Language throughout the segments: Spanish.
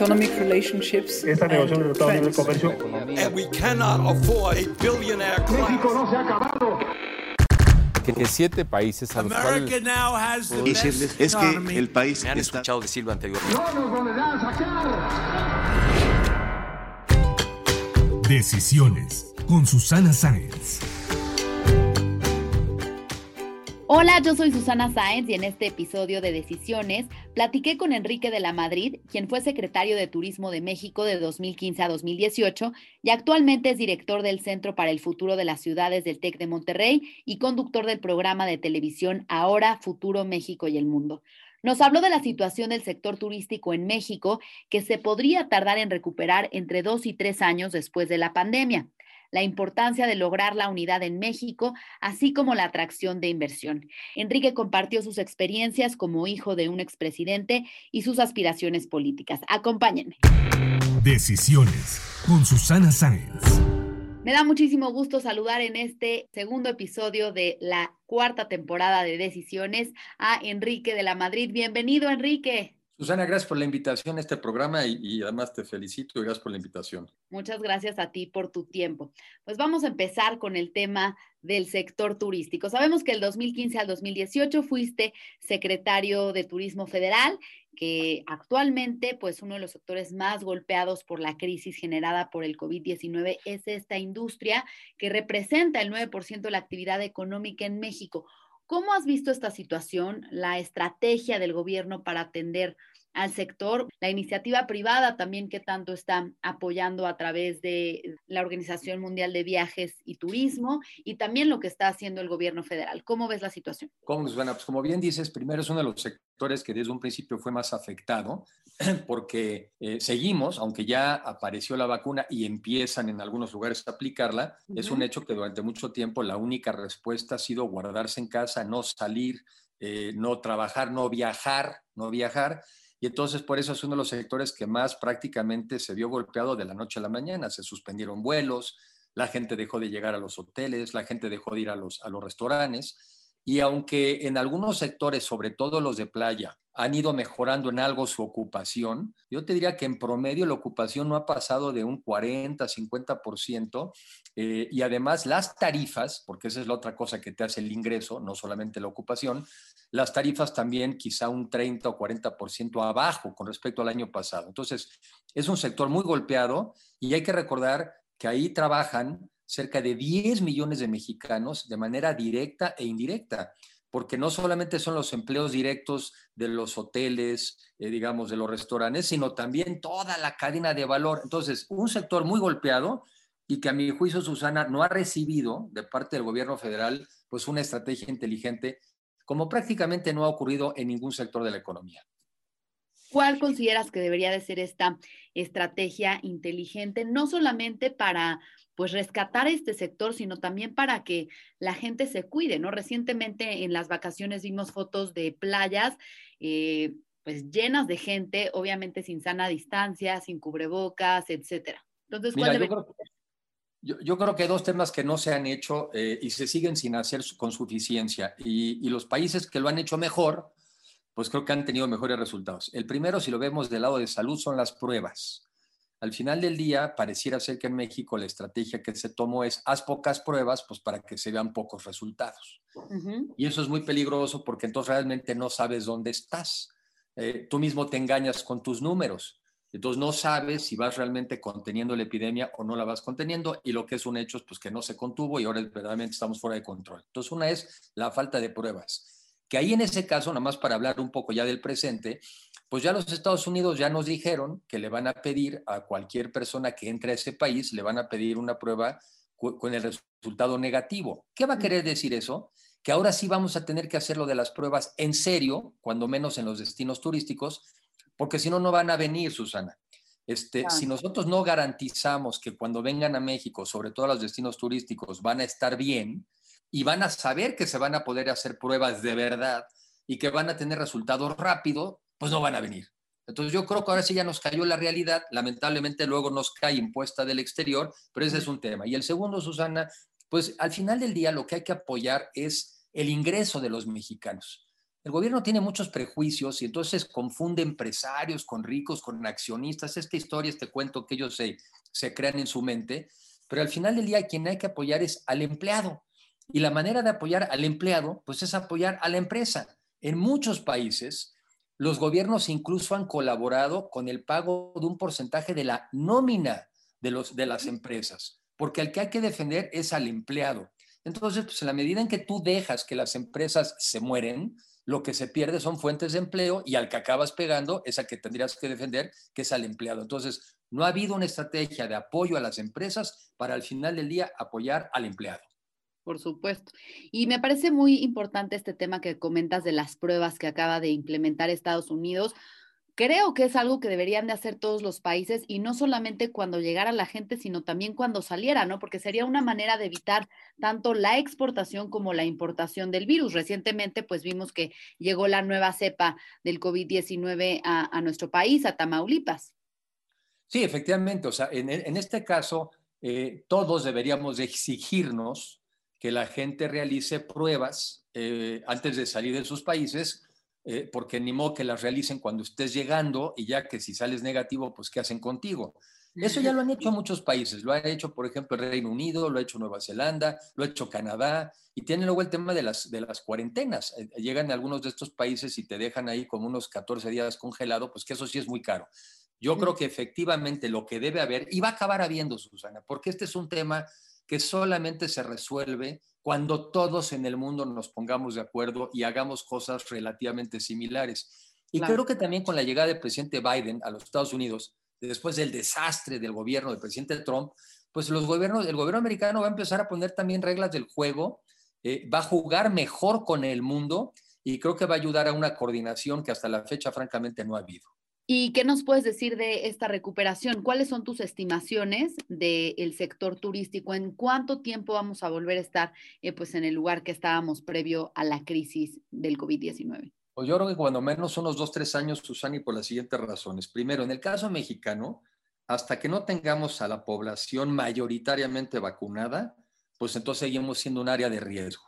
Economic relationships Esta negociación de Libre Comercio And we cannot afford a billionaire class. no se ha acabado. que siete países a los cuales America now has the decirles best es que el país Me han está escuchado decirlo anteriormente. No nos a sacar. Decisiones con Susana Sáenz. Hola, yo soy Susana Sáenz y en este episodio de Decisiones platiqué con Enrique de la Madrid, quien fue secretario de Turismo de México de 2015 a 2018 y actualmente es director del Centro para el Futuro de las Ciudades del TEC de Monterrey y conductor del programa de televisión Ahora, Futuro México y el Mundo. Nos habló de la situación del sector turístico en México, que se podría tardar en recuperar entre dos y tres años después de la pandemia la importancia de lograr la unidad en México, así como la atracción de inversión. Enrique compartió sus experiencias como hijo de un expresidente y sus aspiraciones políticas. Acompáñenme. Decisiones con Susana Sáenz. Me da muchísimo gusto saludar en este segundo episodio de la cuarta temporada de Decisiones a Enrique de la Madrid. Bienvenido, Enrique. Susana, gracias por la invitación a este programa y, y, además te felicito y gracias por la invitación. Muchas gracias a ti por tu tiempo. Pues vamos a empezar con el tema del sector turístico. Sabemos que el 2015 al 2018 fuiste secretario de Turismo Federal, que actualmente pues uno de los sectores más golpeados por la crisis generada por el COVID-19 es esta industria que representa el 9% de la actividad económica en México. ¿Cómo has visto esta situación, la estrategia del gobierno para atender al sector, la iniciativa privada también que tanto está apoyando a través de la Organización Mundial de Viajes y Turismo y también lo que está haciendo el gobierno federal. ¿Cómo ves la situación? ¿Cómo Susana? Pues como bien dices, primero es uno de los sectores que desde un principio fue más afectado porque eh, seguimos, aunque ya apareció la vacuna y empiezan en algunos lugares a aplicarla, uh -huh. es un hecho que durante mucho tiempo la única respuesta ha sido guardarse en casa, no salir, eh, no trabajar, no viajar, no viajar. Y entonces por eso es uno de los sectores que más prácticamente se vio golpeado de la noche a la mañana. Se suspendieron vuelos, la gente dejó de llegar a los hoteles, la gente dejó de ir a los, a los restaurantes. Y aunque en algunos sectores, sobre todo los de playa, han ido mejorando en algo su ocupación, yo te diría que en promedio la ocupación no ha pasado de un 40, 50%, eh, y además las tarifas, porque esa es la otra cosa que te hace el ingreso, no solamente la ocupación, las tarifas también quizá un 30 o 40% abajo con respecto al año pasado. Entonces, es un sector muy golpeado y hay que recordar que ahí trabajan cerca de 10 millones de mexicanos de manera directa e indirecta porque no solamente son los empleos directos de los hoteles, eh, digamos, de los restaurantes, sino también toda la cadena de valor. Entonces, un sector muy golpeado y que a mi juicio, Susana, no ha recibido de parte del gobierno federal pues una estrategia inteligente, como prácticamente no ha ocurrido en ningún sector de la economía. ¿Cuál consideras que debería de ser esta estrategia inteligente, no solamente para pues rescatar este sector, sino también para que la gente se cuide, ¿no? Recientemente en las vacaciones vimos fotos de playas, eh, pues llenas de gente, obviamente sin sana distancia, sin cubrebocas, etcétera. Entonces, ¿cuál Mira, debe yo, creo, yo, yo, creo, que dos temas que no se han hecho eh, y se siguen sin hacer con suficiencia, y, y los países que lo han hecho mejor, pues creo que han tenido mejores resultados. El primero, si lo vemos del lado de salud, son las pruebas. Al final del día, pareciera ser que en México la estrategia que se tomó es haz pocas pruebas, pues para que se vean pocos resultados. Uh -huh. Y eso es muy peligroso porque entonces realmente no sabes dónde estás. Eh, tú mismo te engañas con tus números. Entonces no sabes si vas realmente conteniendo la epidemia o no la vas conteniendo y lo que es un hecho es pues que no se contuvo y ahora verdaderamente estamos fuera de control. Entonces una es la falta de pruebas que ahí en ese caso, nada más para hablar un poco ya del presente, pues ya los Estados Unidos ya nos dijeron que le van a pedir a cualquier persona que entre a ese país, le van a pedir una prueba con el resultado negativo. ¿Qué va a querer decir eso? que ahora sí vamos a tener que hacer lo de las pruebas en serio, cuando menos en los destinos turísticos, porque si no, no van a venir, Susana. Este, Si nosotros no garantizamos que cuando vengan a México, sobre todo a los destinos turísticos, van a estar bien y van a saber que se van a poder hacer pruebas de verdad y que van a tener resultados rápidos, pues no van a venir. Entonces yo creo que ahora sí ya nos cayó la realidad, lamentablemente luego nos cae impuesta del exterior, pero ese es un tema. Y el segundo, Susana, pues al final del día lo que hay que apoyar es el ingreso de los mexicanos. El gobierno tiene muchos prejuicios y entonces confunde empresarios con ricos, con accionistas. Esta historia, este cuento que ellos se, se crean en su mente, pero al final del día quien hay que apoyar es al empleado. Y la manera de apoyar al empleado, pues es apoyar a la empresa. En muchos países, los gobiernos incluso han colaborado con el pago de un porcentaje de la nómina de, los, de las empresas, porque al que hay que defender es al empleado. Entonces, pues en la medida en que tú dejas que las empresas se mueren, lo que se pierde son fuentes de empleo y al que acabas pegando es al que tendrías que defender, que es al empleado. Entonces, no ha habido una estrategia de apoyo a las empresas para al final del día apoyar al empleado. Por supuesto. Y me parece muy importante este tema que comentas de las pruebas que acaba de implementar Estados Unidos. Creo que es algo que deberían de hacer todos los países y no solamente cuando llegara la gente, sino también cuando saliera, ¿no? Porque sería una manera de evitar tanto la exportación como la importación del virus. Recientemente, pues vimos que llegó la nueva cepa del COVID-19 a, a, nuestro país, a Tamaulipas. Sí, efectivamente. O sea, en, en este caso, eh, todos deberíamos exigirnos que la gente realice pruebas eh, antes de salir de sus países, eh, porque ni modo que las realicen cuando estés llegando y ya que si sales negativo, pues ¿qué hacen contigo? Eso ya lo han hecho muchos países, lo ha hecho, por ejemplo, el Reino Unido, lo ha hecho Nueva Zelanda, lo ha hecho Canadá, y tienen luego el tema de las, de las cuarentenas. Eh, llegan a algunos de estos países y te dejan ahí como unos 14 días congelado, pues que eso sí es muy caro. Yo creo que efectivamente lo que debe haber, y va a acabar habiendo, Susana, porque este es un tema que solamente se resuelve cuando todos en el mundo nos pongamos de acuerdo y hagamos cosas relativamente similares. Y claro. creo que también con la llegada del presidente Biden a los Estados Unidos, después del desastre del gobierno del presidente Trump, pues los gobiernos, el gobierno americano va a empezar a poner también reglas del juego, eh, va a jugar mejor con el mundo y creo que va a ayudar a una coordinación que hasta la fecha francamente no ha habido. ¿Y qué nos puedes decir de esta recuperación? ¿Cuáles son tus estimaciones del sector turístico? ¿En cuánto tiempo vamos a volver a estar eh, pues en el lugar que estábamos previo a la crisis del COVID-19? Pues yo creo que cuando menos unos dos, tres años, Susani, por las siguientes razones. Primero, en el caso mexicano, hasta que no tengamos a la población mayoritariamente vacunada, pues entonces seguimos siendo un área de riesgo.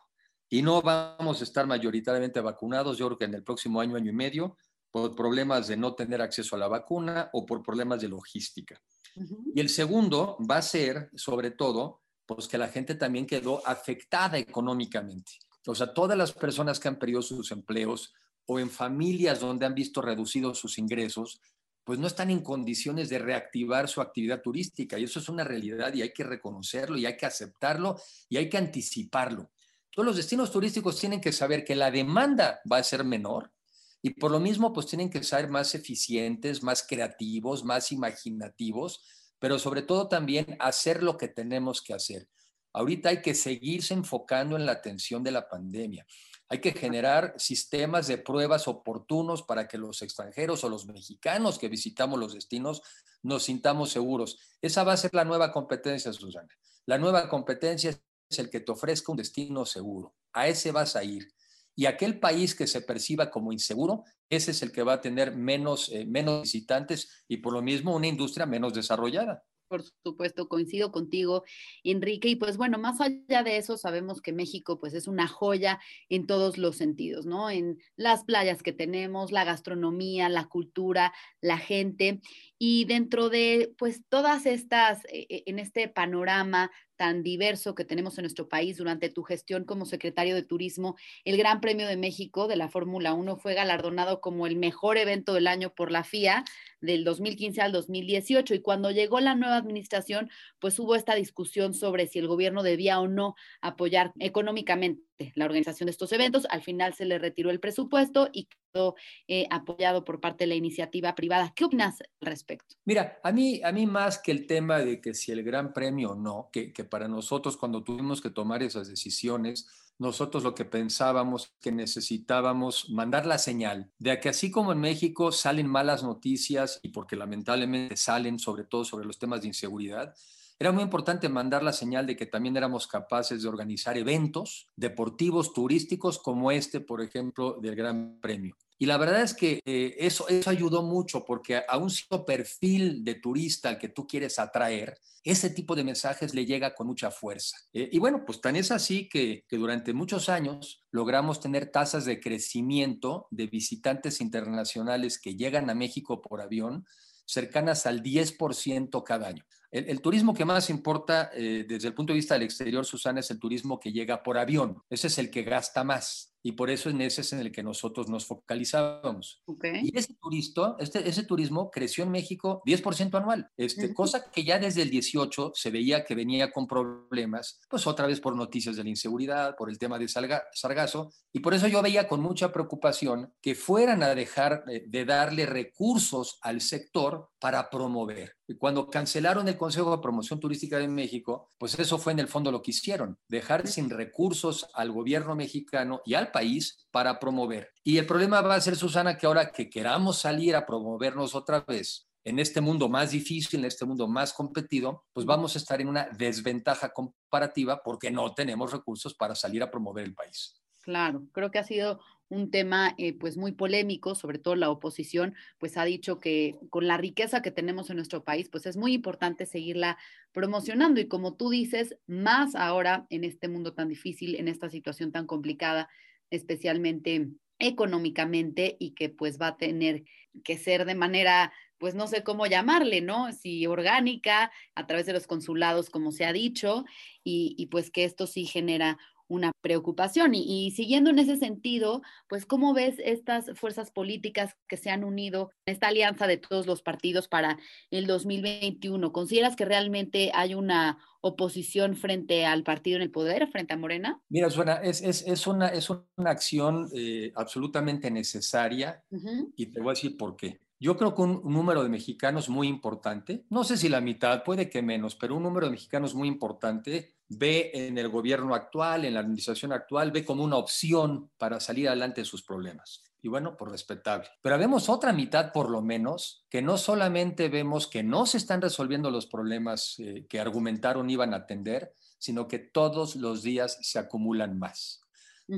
Y no vamos a estar mayoritariamente vacunados, yo creo que en el próximo año, año y medio, por problemas de no tener acceso a la vacuna o por problemas de logística. Uh -huh. Y el segundo va a ser, sobre todo, pues que la gente también quedó afectada económicamente. O sea, todas las personas que han perdido sus empleos o en familias donde han visto reducidos sus ingresos, pues no están en condiciones de reactivar su actividad turística. Y eso es una realidad y hay que reconocerlo y hay que aceptarlo y hay que anticiparlo. Todos los destinos turísticos tienen que saber que la demanda va a ser menor, y por lo mismo, pues tienen que ser más eficientes, más creativos, más imaginativos, pero sobre todo también hacer lo que tenemos que hacer. Ahorita hay que seguirse enfocando en la atención de la pandemia. Hay que generar sistemas de pruebas oportunos para que los extranjeros o los mexicanos que visitamos los destinos nos sintamos seguros. Esa va a ser la nueva competencia, Susana. La nueva competencia es el que te ofrezca un destino seguro. A ese vas a ir y aquel país que se perciba como inseguro, ese es el que va a tener menos, eh, menos visitantes y por lo mismo una industria menos desarrollada. Por supuesto, coincido contigo, Enrique. Y pues bueno, más allá de eso, sabemos que México pues es una joya en todos los sentidos, ¿no? En las playas que tenemos, la gastronomía, la cultura, la gente. Y dentro de pues todas estas, eh, en este panorama tan diverso que tenemos en nuestro país durante tu gestión como secretario de Turismo, el Gran Premio de México de la Fórmula 1 fue galardonado como el mejor evento del año por la FIA del 2015 al 2018 y cuando llegó la nueva administración, pues hubo esta discusión sobre si el gobierno debía o no apoyar económicamente la organización de estos eventos. Al final se le retiró el presupuesto y quedó eh, apoyado por parte de la iniciativa privada. ¿Qué opinas al respecto? Mira, a mí, a mí más que el tema de que si el gran premio no, que, que para nosotros cuando tuvimos que tomar esas decisiones, nosotros lo que pensábamos que necesitábamos mandar la señal de que así como en México salen malas noticias y porque lamentablemente salen sobre todo sobre los temas de inseguridad, era muy importante mandar la señal de que también éramos capaces de organizar eventos deportivos, turísticos, como este, por ejemplo, del Gran Premio. Y la verdad es que eh, eso, eso ayudó mucho porque a un cierto perfil de turista al que tú quieres atraer, ese tipo de mensajes le llega con mucha fuerza. Eh, y bueno, pues tan es así que, que durante muchos años logramos tener tasas de crecimiento de visitantes internacionales que llegan a México por avión cercanas al 10% cada año. El, el, turismo que más importa eh, desde el punto de vista del exterior, Susana, es el turismo que llega por avión. Ese es el que gasta más y por eso en ese es en el que nosotros nos focalizábamos. Okay. Y ese, turisto, este, ese turismo creció en México 10% anual, este, uh -huh. cosa que ya desde el 18 se veía que venía con problemas, pues otra vez por noticias de la inseguridad, por el tema de Salga, Sargazo, y por eso yo veía con mucha preocupación que fueran a dejar de, de darle recursos al sector para promover. Cuando cancelaron el Consejo de Promoción Turística de México, pues eso fue en el fondo lo que hicieron, dejar sin recursos al gobierno mexicano y al país para promover. Y el problema va a ser, Susana, que ahora que queramos salir a promovernos otra vez en este mundo más difícil, en este mundo más competido, pues vamos a estar en una desventaja comparativa porque no tenemos recursos para salir a promover el país. Claro, creo que ha sido un tema eh, pues muy polémico, sobre todo la oposición, pues ha dicho que con la riqueza que tenemos en nuestro país, pues es muy importante seguirla promocionando y como tú dices, más ahora en este mundo tan difícil, en esta situación tan complicada, especialmente económicamente y que pues va a tener que ser de manera pues no sé cómo llamarle, ¿no? Si orgánica, a través de los consulados, como se ha dicho, y, y pues que esto sí genera una preocupación. Y, y, siguiendo en ese sentido, pues, ¿cómo ves estas fuerzas políticas que se han unido en esta alianza de todos los partidos para el 2021? ¿Consideras que realmente hay una oposición frente al partido en el poder, frente a Morena? Mira, Suena, es, es, es, una, es una acción eh, absolutamente necesaria uh -huh. y te voy a decir por qué. Yo creo que un, número de mexicanos muy importante, no sé si la mitad, puede que menos, pero un número de mexicanos muy importante ve en el gobierno actual, en la administración actual, ve como una opción para salir adelante de sus problemas. Y bueno, por respetable. Pero vemos otra mitad, por lo menos, que no solamente vemos que no se están resolviendo los problemas eh, que argumentaron iban a atender, sino que todos los días se acumulan más.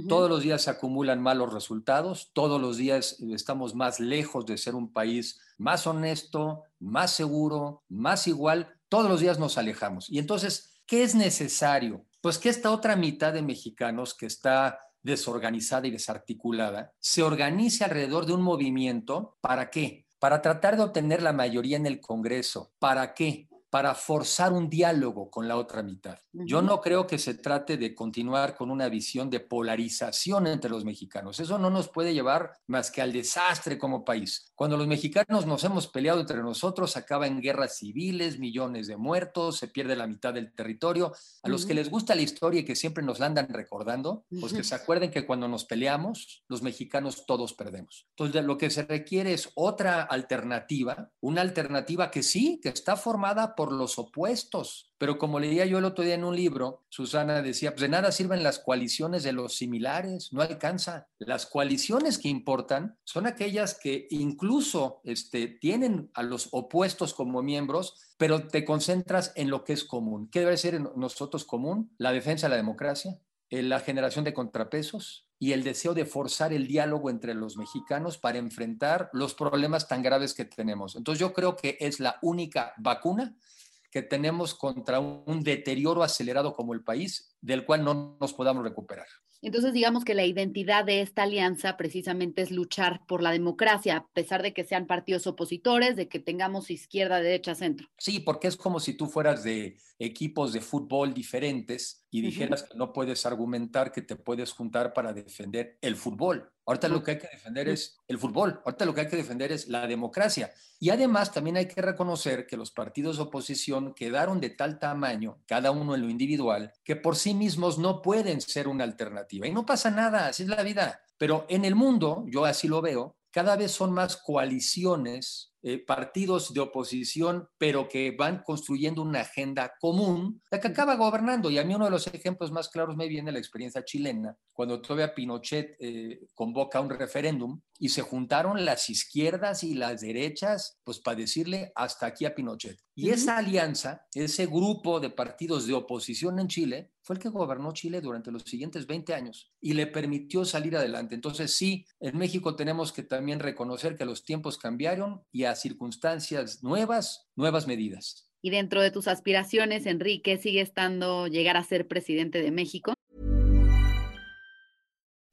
Todos los días se acumulan malos resultados, todos los días estamos más lejos de ser un país más honesto, más seguro, más igual, todos los días nos alejamos. Y entonces, ¿qué es necesario? Pues que esta otra mitad de mexicanos que está desorganizada y desarticulada se organice alrededor de un movimiento, ¿para qué? Para tratar de obtener la mayoría en el Congreso. ¿Para qué? Para forzar un diálogo con la otra mitad. Uh -huh. Yo no creo que se trate de continuar con una visión de polarización entre los mexicanos. Eso no nos puede llevar más que al desastre como país. Cuando los mexicanos nos hemos peleado entre nosotros, acaba en guerras civiles, millones de muertos, se pierde la mitad del territorio. A uh -huh. los que les gusta la historia y que siempre nos la andan recordando, pues que se acuerden que cuando nos peleamos, los mexicanos todos perdemos. Entonces, lo que se requiere es otra alternativa, una alternativa que sí, que está formada por por los opuestos. Pero como leía yo el otro día en un libro, Susana decía, pues de nada sirven las coaliciones de los similares, no alcanza. Las coaliciones que importan son aquellas que incluso este, tienen a los opuestos como miembros, pero te concentras en lo que es común. ¿Qué debe ser en nosotros común? La defensa de la democracia, eh, la generación de contrapesos y el deseo de forzar el diálogo entre los mexicanos para enfrentar los problemas tan graves que tenemos. Entonces yo creo que es la única vacuna que tenemos contra un deterioro acelerado como el país, del cual no nos podamos recuperar. Entonces, digamos que la identidad de esta alianza precisamente es luchar por la democracia, a pesar de que sean partidos opositores, de que tengamos izquierda, derecha, centro. Sí, porque es como si tú fueras de equipos de fútbol diferentes y dijeras uh -huh. que no puedes argumentar que te puedes juntar para defender el fútbol. Ahorita lo que hay que defender es el fútbol, ahorita lo que hay que defender es la democracia. Y además también hay que reconocer que los partidos de oposición quedaron de tal tamaño, cada uno en lo individual, que por sí mismos no pueden ser una alternativa. Y no pasa nada, así es la vida. Pero en el mundo, yo así lo veo, cada vez son más coaliciones eh, partidos de oposición, pero que van construyendo una agenda común, la que acaba gobernando. Y a mí uno de los ejemplos más claros me viene la experiencia chilena, cuando todavía Pinochet eh, convoca un referéndum y se juntaron las izquierdas y las derechas, pues para decirle hasta aquí a Pinochet. Y esa alianza, ese grupo de partidos de oposición en Chile, fue el que gobernó Chile durante los siguientes 20 años y le permitió salir adelante. Entonces sí, en México tenemos que también reconocer que los tiempos cambiaron y a circunstancias nuevas, nuevas medidas. Y dentro de tus aspiraciones, Enrique, sigue estando llegar a ser presidente de México.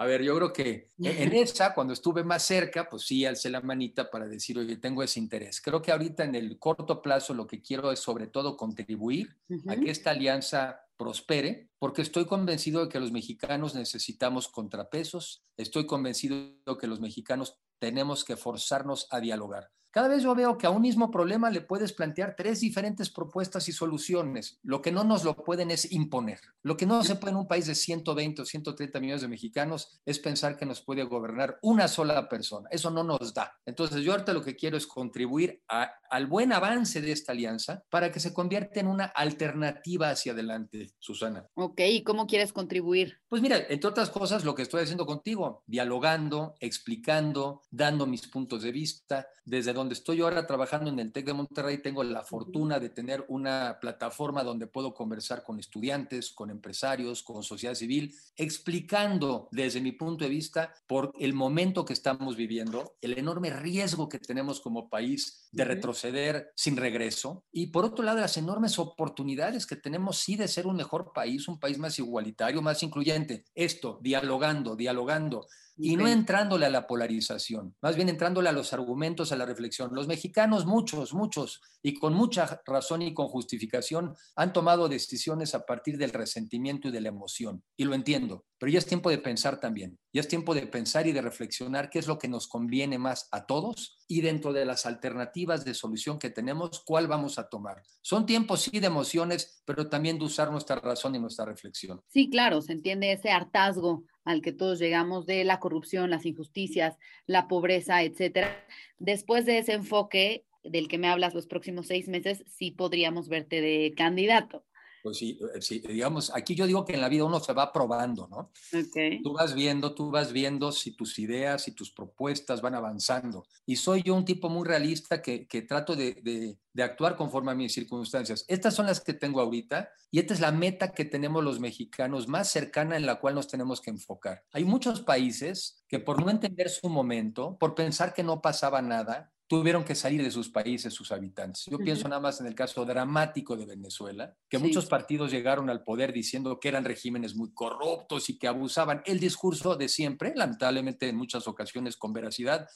A ver, yo creo que en esa, cuando estuve más cerca, pues sí, alcé la manita para decir, oye, tengo ese interés. Creo que ahorita en el corto plazo lo que quiero es sobre todo contribuir a que esta alianza prospere, porque estoy convencido de que los mexicanos necesitamos contrapesos, estoy convencido de que los mexicanos tenemos que forzarnos a dialogar. Cada vez yo veo que a un mismo problema le puedes plantear tres diferentes propuestas y soluciones. Lo que no nos lo pueden es imponer. Lo que no se puede en un país de 120 o 130 millones de mexicanos es pensar que nos puede gobernar una sola persona. Eso no nos da. Entonces yo ahorita lo que quiero es contribuir a, al buen avance de esta alianza para que se convierta en una alternativa hacia adelante, Susana. Ok, ¿y cómo quieres contribuir? Pues mira, entre otras cosas, lo que estoy haciendo contigo, dialogando, explicando, dando mis puntos de vista. Desde donde estoy ahora trabajando en el TEC de Monterrey, tengo la fortuna de tener una plataforma donde puedo conversar con estudiantes, con empresarios, con sociedad civil, explicando desde mi punto de vista por el momento que estamos viviendo, el enorme riesgo que tenemos como país de retroceder sin regreso y por otro lado las enormes oportunidades que tenemos sí de ser un mejor país, un país más igualitario, más incluyente. Esto, dialogando, dialogando y no entrándole a la polarización, más bien entrándole a los argumentos, a la reflexión. Los mexicanos, muchos, muchos, y con mucha razón y con justificación, han tomado decisiones a partir del resentimiento y de la emoción, y lo entiendo, pero ya es tiempo de pensar también, ya es tiempo de pensar y de reflexionar qué es lo que nos conviene más a todos y dentro de las alternativas de solución que tenemos, cuál vamos a tomar. Son tiempos, sí, de emociones, pero también de usar nuestra razón y nuestra reflexión. Sí, claro, se entiende ese hartazgo al que todos llegamos de la corrupción, las injusticias, la pobreza, etcétera. Después de ese enfoque del que me hablas los próximos seis meses, sí podríamos verte de candidato. Pues sí, eh, sí, digamos, aquí yo digo que en la vida uno se va probando, ¿no? Okay. Tú vas viendo, tú vas viendo si tus ideas y tus propuestas van avanzando. Y soy yo un tipo muy realista que, que trato de, de, de, actuar conforme a mis circunstancias. Estas son las que tengo ahorita y esta es la meta que tenemos los mexicanos más cercana en la cual nos tenemos que enfocar. Hay muchos países que por no entender su momento, por pensar que no pasaba nada, tuvieron que salir de sus países sus habitantes. Yo uh -huh. pienso nada más en el caso dramático de Venezuela, que sí. muchos partidos llegaron al poder diciendo que eran regímenes muy corruptos y que abusaban el discurso de siempre, lamentablemente en muchas ocasiones con veracidad,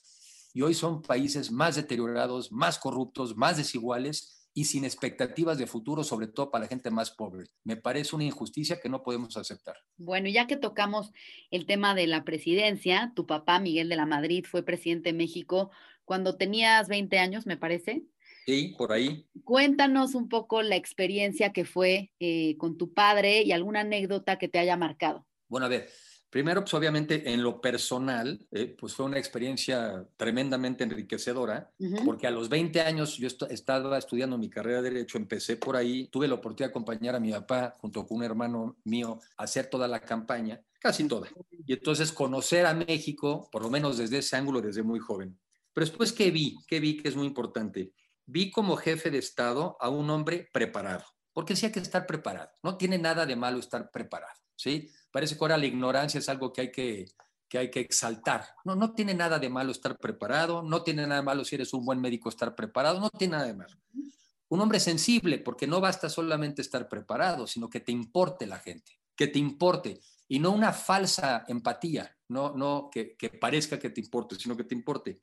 y hoy son países más deteriorados, más corruptos, más desiguales y sin expectativas de futuro, sobre todo para la gente más pobre. Me parece una injusticia que no podemos aceptar. Bueno, ya que tocamos el tema de la presidencia, tu papá, Miguel de la Madrid, fue presidente de México cuando tenías 20 años, me parece. Sí, por ahí. Cuéntanos un poco la experiencia que fue eh, con tu padre y alguna anécdota que te haya marcado. Bueno, a ver, Primero, pues obviamente en lo personal, eh, pues fue una experiencia tremendamente enriquecedora, uh -huh. porque a los 20 años yo est estaba estudiando mi carrera de Derecho, empecé por ahí, tuve la oportunidad de acompañar a mi papá junto con un hermano mío a hacer toda la campaña, casi toda, y entonces conocer a México, por lo menos desde ese ángulo, desde muy joven. Pero después, ¿qué vi? ¿Qué vi que es muy importante? Vi como jefe de Estado a un hombre preparado, porque sí hay que estar preparado, no tiene nada de malo estar preparado, ¿sí? Parece que ahora la ignorancia es algo que hay que, que hay que exaltar. No, no tiene nada de malo estar preparado, no tiene nada de malo si eres un buen médico estar preparado, no tiene nada de malo. Un hombre sensible, porque no basta solamente estar preparado, sino que te importe la gente, que te importe, y no una falsa empatía, no, no que, que parezca que te importe, sino que te importe.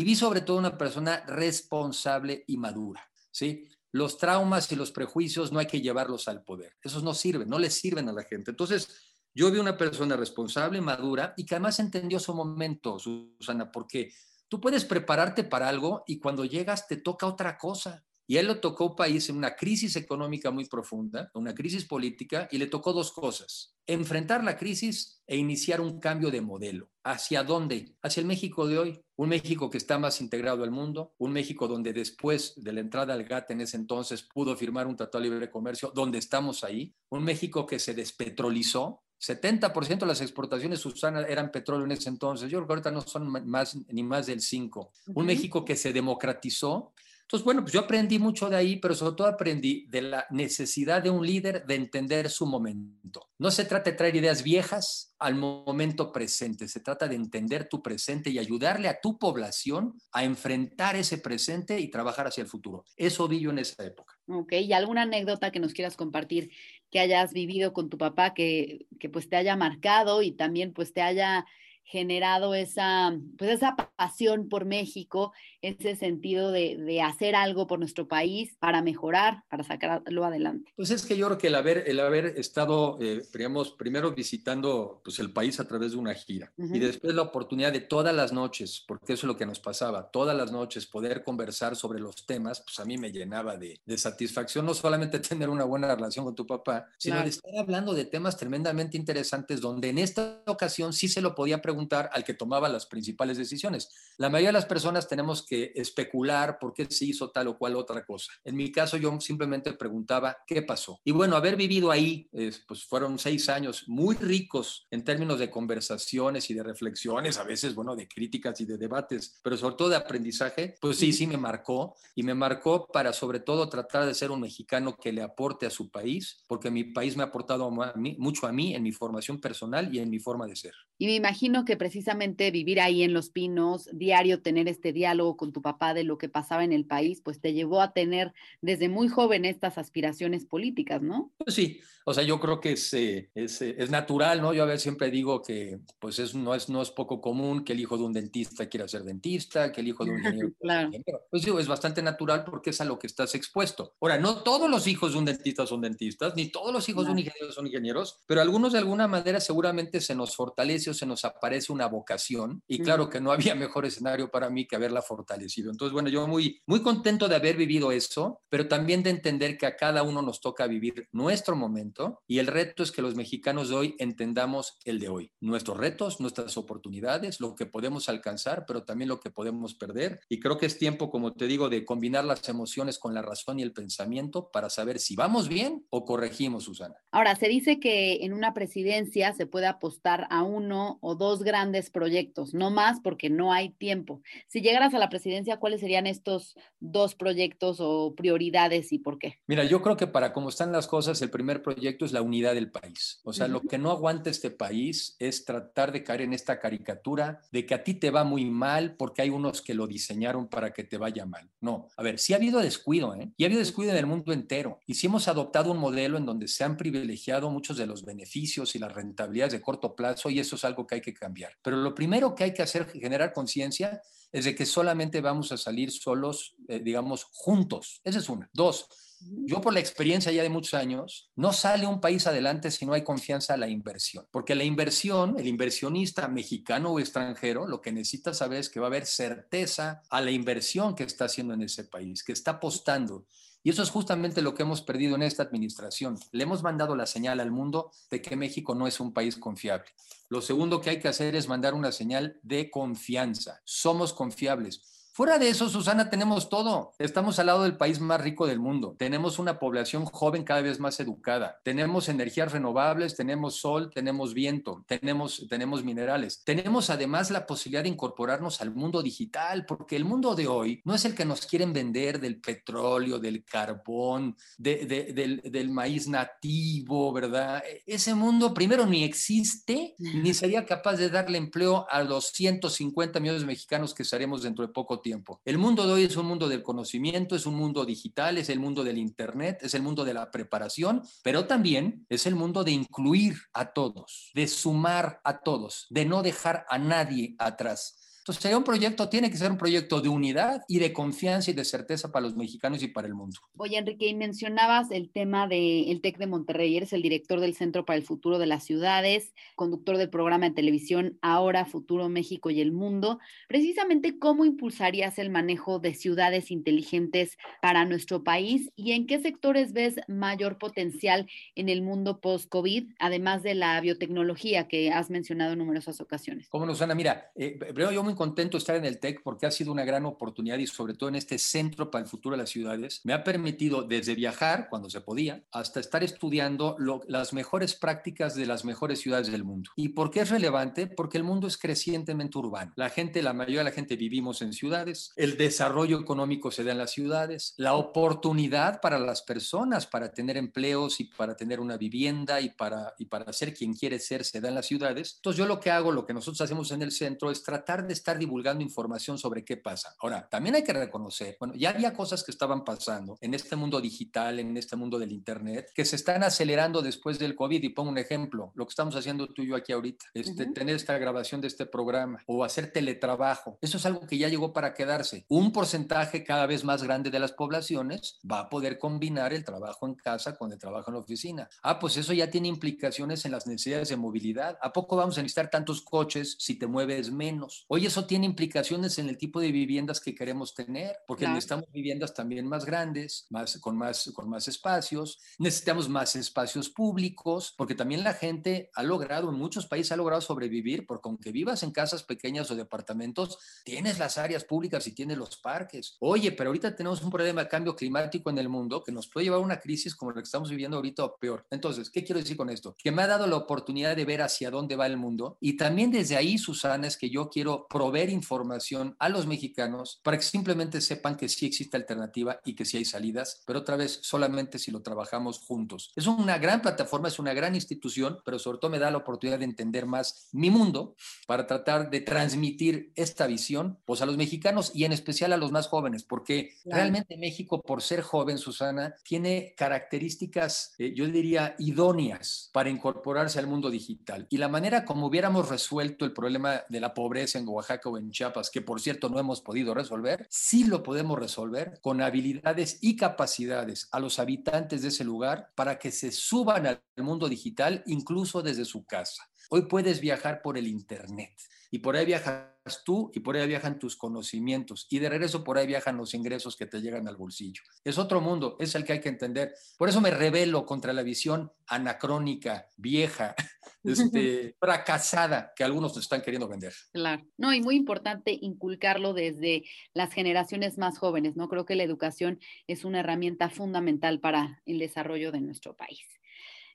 Y vi sobre todo una persona responsable y madura, ¿sí? Los traumas y los prejuicios no hay que llevarlos al poder. Esos no sirven, no les sirven a la gente. Entonces, yo vi una persona responsable, madura y que además entendió su momento, Susana, porque tú puedes prepararte para algo y cuando llegas te toca otra cosa. Y él lo tocó país en una crisis económica muy profunda, una crisis política, y le tocó dos cosas. Enfrentar la crisis e iniciar un cambio de modelo. ¿Hacia dónde? Hacia el México de hoy. Un México que está más integrado al mundo, un México donde después de la entrada al GATT en ese entonces pudo firmar un tratado de libre comercio, donde estamos ahí. Un México que se despetrolizó, 70% de las exportaciones, Susana, eran petróleo en ese entonces. Yo creo que ahorita no son más, ni más del 5. Un México que se democratizó entonces, bueno, pues yo aprendí mucho de ahí, pero sobre todo aprendí de la necesidad de un líder de entender su momento. No se trata de traer ideas viejas al momento presente, se trata de entender tu presente y ayudarle a tu población a enfrentar ese presente y trabajar hacia el futuro. Eso vi yo en esa época. Ok, ¿y alguna anécdota que nos quieras compartir que hayas vivido con tu papá que, que pues te haya marcado y también pues te haya generado esa, pues esa pasión por México, ese sentido de, de, hacer algo por nuestro país para mejorar, para sacarlo adelante. Pues es que yo creo que el haber, el haber estado, eh, digamos, primero visitando pues, el país a través de una gira uh -huh. y después la oportunidad de todas las noches, porque eso es lo que nos pasaba, todas las noches poder conversar sobre los temas, pues a mí me llenaba de, de satisfacción, no solamente tener una buena relación con tu papá, sino claro. de estar hablando de temas tremendamente interesantes donde en esta ocasión sí se lo podía preguntar al que tomaba las principales decisiones. La mayoría de las personas tenemos que especular por qué se hizo tal o cual otra cosa. En mi caso yo simplemente preguntaba qué pasó. Y bueno, haber vivido ahí, eh, pues fueron seis años muy ricos en términos de conversaciones y de reflexiones, a veces, bueno, de críticas y de debates, pero sobre todo de aprendizaje, pues sí, sí me marcó y me marcó para sobre todo tratar de ser un mexicano que le aporte a su país, porque mi país me ha aportado a mí, mucho a mí en mi formación personal y en mi forma de ser. Y me imagino que precisamente vivir ahí en Los Pinos, diario tener este diálogo con tu papá de lo que pasaba en el país, pues te llevó a tener desde muy joven estas aspiraciones políticas, ¿no? Pues sí, o sea, yo creo que es, eh, es, es, natural, ¿no? Yo a veces siempre digo que pues es, no, es, no es poco común que el hijo de un dentista quiera ser dentista, que el hijo de un ingeniero... claro. Pues digo, es bastante natural porque es a lo que estás expuesto. Ahora, no todos los hijos de un dentista son dentistas, ni todos los hijos de un ingeniero son ingenieros, pero algunos de alguna manera seguramente se nos fortalece o se nos aparece una vocación y claro que no había mejor escenario para mí que haberla fortalecido. Entonces, bueno, yo muy, muy contento de haber vivido eso, pero también de entender que a cada uno nos toca vivir nuestro momento y el reto es que los mexicanos de hoy entendamos el de hoy, nuestros retos, nuestras oportunidades, lo que podemos alcanzar, pero también lo que podemos perder. Y creo que es tiempo, como te digo, de combinar las emociones con la razón y el pensamiento para saber si vamos bien o corregimos, Susana. Ahora, se dice que en una presidencia se puede apostar a uno o dos grandes proyectos, no más porque no hay tiempo. Si llegaras a la presidencia, ¿cuáles serían estos dos proyectos o prioridades y por qué? Mira, yo creo que para cómo están las cosas, el primer proyecto es la unidad del país. O sea, uh -huh. lo que no aguanta este país es tratar de caer en esta caricatura de que a ti te va muy mal porque hay unos que lo diseñaron para que te vaya mal. No, a ver, sí ha habido descuido, ¿eh? Y ha habido descuido en el mundo entero. Y sí hemos adoptado un modelo en donde se han privilegiado muchos de los beneficios y las rentabilidades de corto plazo y eso es algo que hay que cambiar. Pero lo primero que hay que hacer, generar conciencia, es de que solamente vamos a salir solos, eh, digamos, juntos. Esa es una. Dos, yo por la experiencia ya de muchos años, no sale un país adelante si no hay confianza a la inversión, porque la inversión, el inversionista mexicano o extranjero, lo que necesita saber es que va a haber certeza a la inversión que está haciendo en ese país, que está apostando. Y eso es justamente lo que hemos perdido en esta administración. Le hemos mandado la señal al mundo de que México no es un país confiable. Lo segundo que hay que hacer es mandar una señal de confianza. Somos confiables. Fuera de eso, Susana, tenemos todo. Estamos al lado del país más rico del mundo. Tenemos una población joven cada vez más educada. Tenemos energías renovables, tenemos sol, tenemos viento, tenemos, tenemos minerales. Tenemos además la posibilidad de incorporarnos al mundo digital, porque el mundo de hoy no es el que nos quieren vender del petróleo, del carbón, de, de, del, del maíz nativo, ¿verdad? Ese mundo primero ni existe, ni sería capaz de darle empleo a los 150 millones de mexicanos que seremos dentro de poco tiempo El mundo de hoy es un mundo del conocimiento, es un mundo digital, es el mundo del Internet, es el mundo de la preparación, pero también es el mundo de incluir a todos, de sumar a todos, de no dejar a nadie atrás. Entonces, sería un proyecto, tiene que ser un proyecto de unidad y de confianza y de certeza para los mexicanos y para el mundo. Oye, Enrique, y mencionabas el tema del TEC de Monterrey, eres el director del Centro para el Futuro de las Ciudades, conductor del programa de televisión Ahora, Futuro México y el Mundo. Precisamente, ¿cómo impulsarías el manejo de ciudades inteligentes para nuestro país y en qué sectores ves mayor potencial en el mundo post-COVID, además de la biotecnología que has mencionado en numerosas ocasiones? Cómo no, Susana, mira, eh, primero yo muy contento de estar en el TEC porque ha sido una gran oportunidad y sobre todo en este centro para el futuro de las ciudades, me ha permitido desde viajar cuando se podía hasta estar estudiando lo, las mejores prácticas de las mejores ciudades del mundo. ¿Y por qué es relevante? Porque el mundo es crecientemente urbano. La gente, la mayoría de la gente vivimos en ciudades, el desarrollo económico se da en las ciudades, la oportunidad para las personas para tener empleos y para tener una vivienda y para, y para ser quien quiere ser se da en las ciudades. Entonces yo lo que hago, lo que nosotros hacemos en el centro es tratar de estar divulgando información sobre qué pasa. Ahora, también hay que reconocer, bueno, ya había cosas que estaban pasando en este mundo digital, en este mundo del Internet, que se están acelerando después del COVID. Y pongo un ejemplo, lo que estamos haciendo tú y yo aquí ahorita, este, tener esta grabación de este programa o hacer teletrabajo. Eso es algo que ya llegó para quedarse. Un porcentaje cada vez más grande de las poblaciones va a poder combinar el trabajo en casa con el trabajo en la oficina. Ah, pues eso ya tiene implicaciones en las necesidades de movilidad. ¿A poco vamos a necesitar tantos coches si te mueves menos? Oye, eso tiene implicaciones en el tipo de viviendas que queremos tener, porque claro. necesitamos viviendas también más grandes, más, con, más, con más espacios, necesitamos más espacios públicos, porque también la gente ha logrado, en muchos países ha logrado sobrevivir, porque aunque vivas en casas pequeñas o departamentos, tienes las áreas públicas y tienes los parques. Oye, pero ahorita tenemos un problema de cambio climático en el mundo que nos puede llevar a una crisis como la que estamos viviendo ahorita o peor. Entonces, ¿qué quiero decir con esto? Que me ha dado la oportunidad de ver hacia dónde va el mundo y también desde ahí, Susana, es que yo quiero proveer información a los mexicanos para que simplemente sepan que sí existe alternativa y que sí hay salidas, pero otra vez solamente si lo trabajamos juntos. Es una gran plataforma, es una gran institución, pero sobre todo me da la oportunidad de entender más mi mundo para tratar de transmitir esta visión pues, a los mexicanos y en especial a los más jóvenes, porque claro. realmente México, por ser joven, Susana, tiene características, eh, yo diría, idóneas para incorporarse al mundo digital. Y la manera como hubiéramos resuelto el problema de la pobreza en Oaxaca o en Chiapas, que por cierto no hemos podido resolver, sí lo podemos resolver con habilidades y capacidades a los habitantes de ese lugar para que se suban al mundo digital incluso desde su casa. Hoy puedes viajar por el Internet y por ahí viajas tú y por ahí viajan tus conocimientos y de regreso por ahí viajan los ingresos que te llegan al bolsillo. Es otro mundo, es el que hay que entender. Por eso me rebelo contra la visión anacrónica, vieja, este, fracasada que algunos te están queriendo vender. Claro, no, y muy importante inculcarlo desde las generaciones más jóvenes, ¿no? Creo que la educación es una herramienta fundamental para el desarrollo de nuestro país.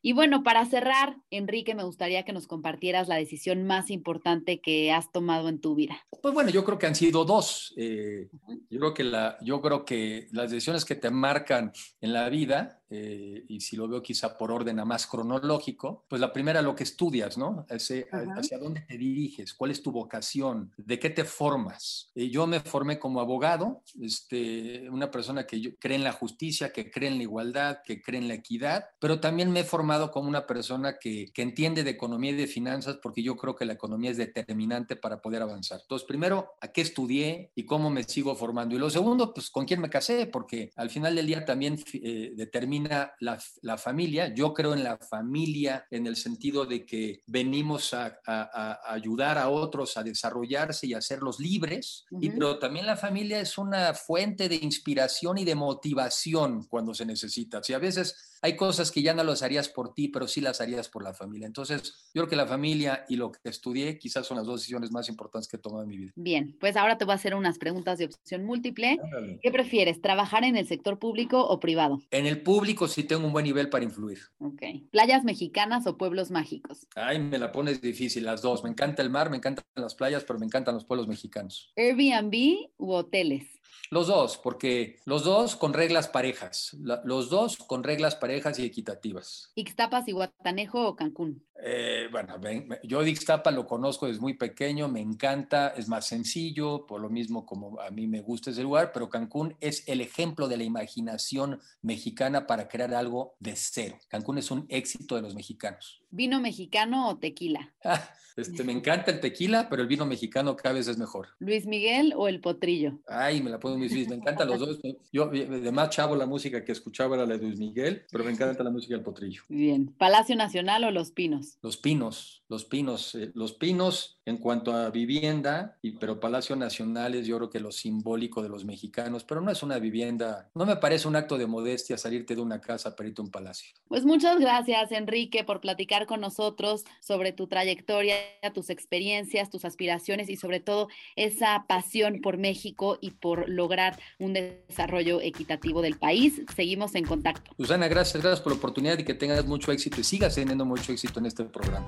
Y bueno, para cerrar, Enrique, me gustaría que nos compartieras la decisión más importante que has tomado en tu vida. Pues bueno, yo creo que han sido dos. Eh, yo, creo que la, yo creo que las decisiones que te marcan en la vida, eh, y si lo veo quizá por orden a más cronológico, pues la primera lo que estudias, ¿no? Hacia, hacia dónde te diriges, cuál es tu vocación, de qué te formas. Eh, yo me formé como abogado, este, una persona que yo, cree en la justicia, que cree en la igualdad, que cree en la equidad, pero también me he formado como una persona que, que, entiende de economía y de finanzas porque yo creo que la economía es determinante para poder avanzar. Entonces, primero, ¿a qué estudié y cómo me sigo formando? Y lo segundo, pues con quién me casé, porque al final del día también eh, determina la, la, familia. Yo creo en la familia en el sentido de que venimos a, a, a ayudar a otros a desarrollarse y a hacerlos libres, uh -huh. y, pero también la familia es una fuente de inspiración y de motivación cuando se necesita. Si a veces hay cosas que ya no las harías por ti, pero sí las harías por la familia. Entonces, yo creo que la familia y lo que estudié quizás son las dos decisiones más importantes que he tomado en mi vida. Bien, pues ahora te voy a hacer unas preguntas de opción múltiple. ¿Qué prefieres, trabajar en el sector público o privado? En el público sí tengo un buen nivel para influir. Ok. ¿Playas mexicanas o pueblos mágicos? Ay, me la pones difícil, las dos. Me encanta el mar, me encantan las playas, pero me encantan los pueblos mexicanos. ¿Airbnb u hoteles? Los dos, porque los dos con reglas parejas, la, los dos con reglas parejas y equitativas. ¿Ixtapas y Guatanejo o Cancún? Eh, bueno, yo de Ixtapa lo conozco desde muy pequeño, me encanta, es más sencillo, por lo mismo como a mí me gusta ese lugar, pero Cancún es el ejemplo de la imaginación mexicana para crear algo de cero. Cancún es un éxito de los mexicanos. ¿Vino mexicano o tequila? Ah, este, me encanta el tequila, pero el vino mexicano cada vez es mejor. ¿Luis Miguel o el potrillo? Ay, me la pongo muy difícil, me encantan los dos. Yo de más chavo la música que escuchaba era la de Luis Miguel, pero me encanta la música del potrillo. Bien, ¿Palacio Nacional o Los Pinos? Los Pinos, los Pinos, eh, los Pinos en cuanto a vivienda, y, pero Palacio Nacional es yo creo que lo simbólico de los mexicanos, pero no es una vivienda, no me parece un acto de modestia salirte de una casa para irte a un palacio. Pues muchas gracias Enrique por platicar con nosotros sobre tu trayectoria, tus experiencias, tus aspiraciones y sobre todo esa pasión por México y por lograr un desarrollo equitativo del país. Seguimos en contacto. Susana, gracias, gracias por la oportunidad y que tengas mucho éxito y sigas teniendo mucho éxito en este programa.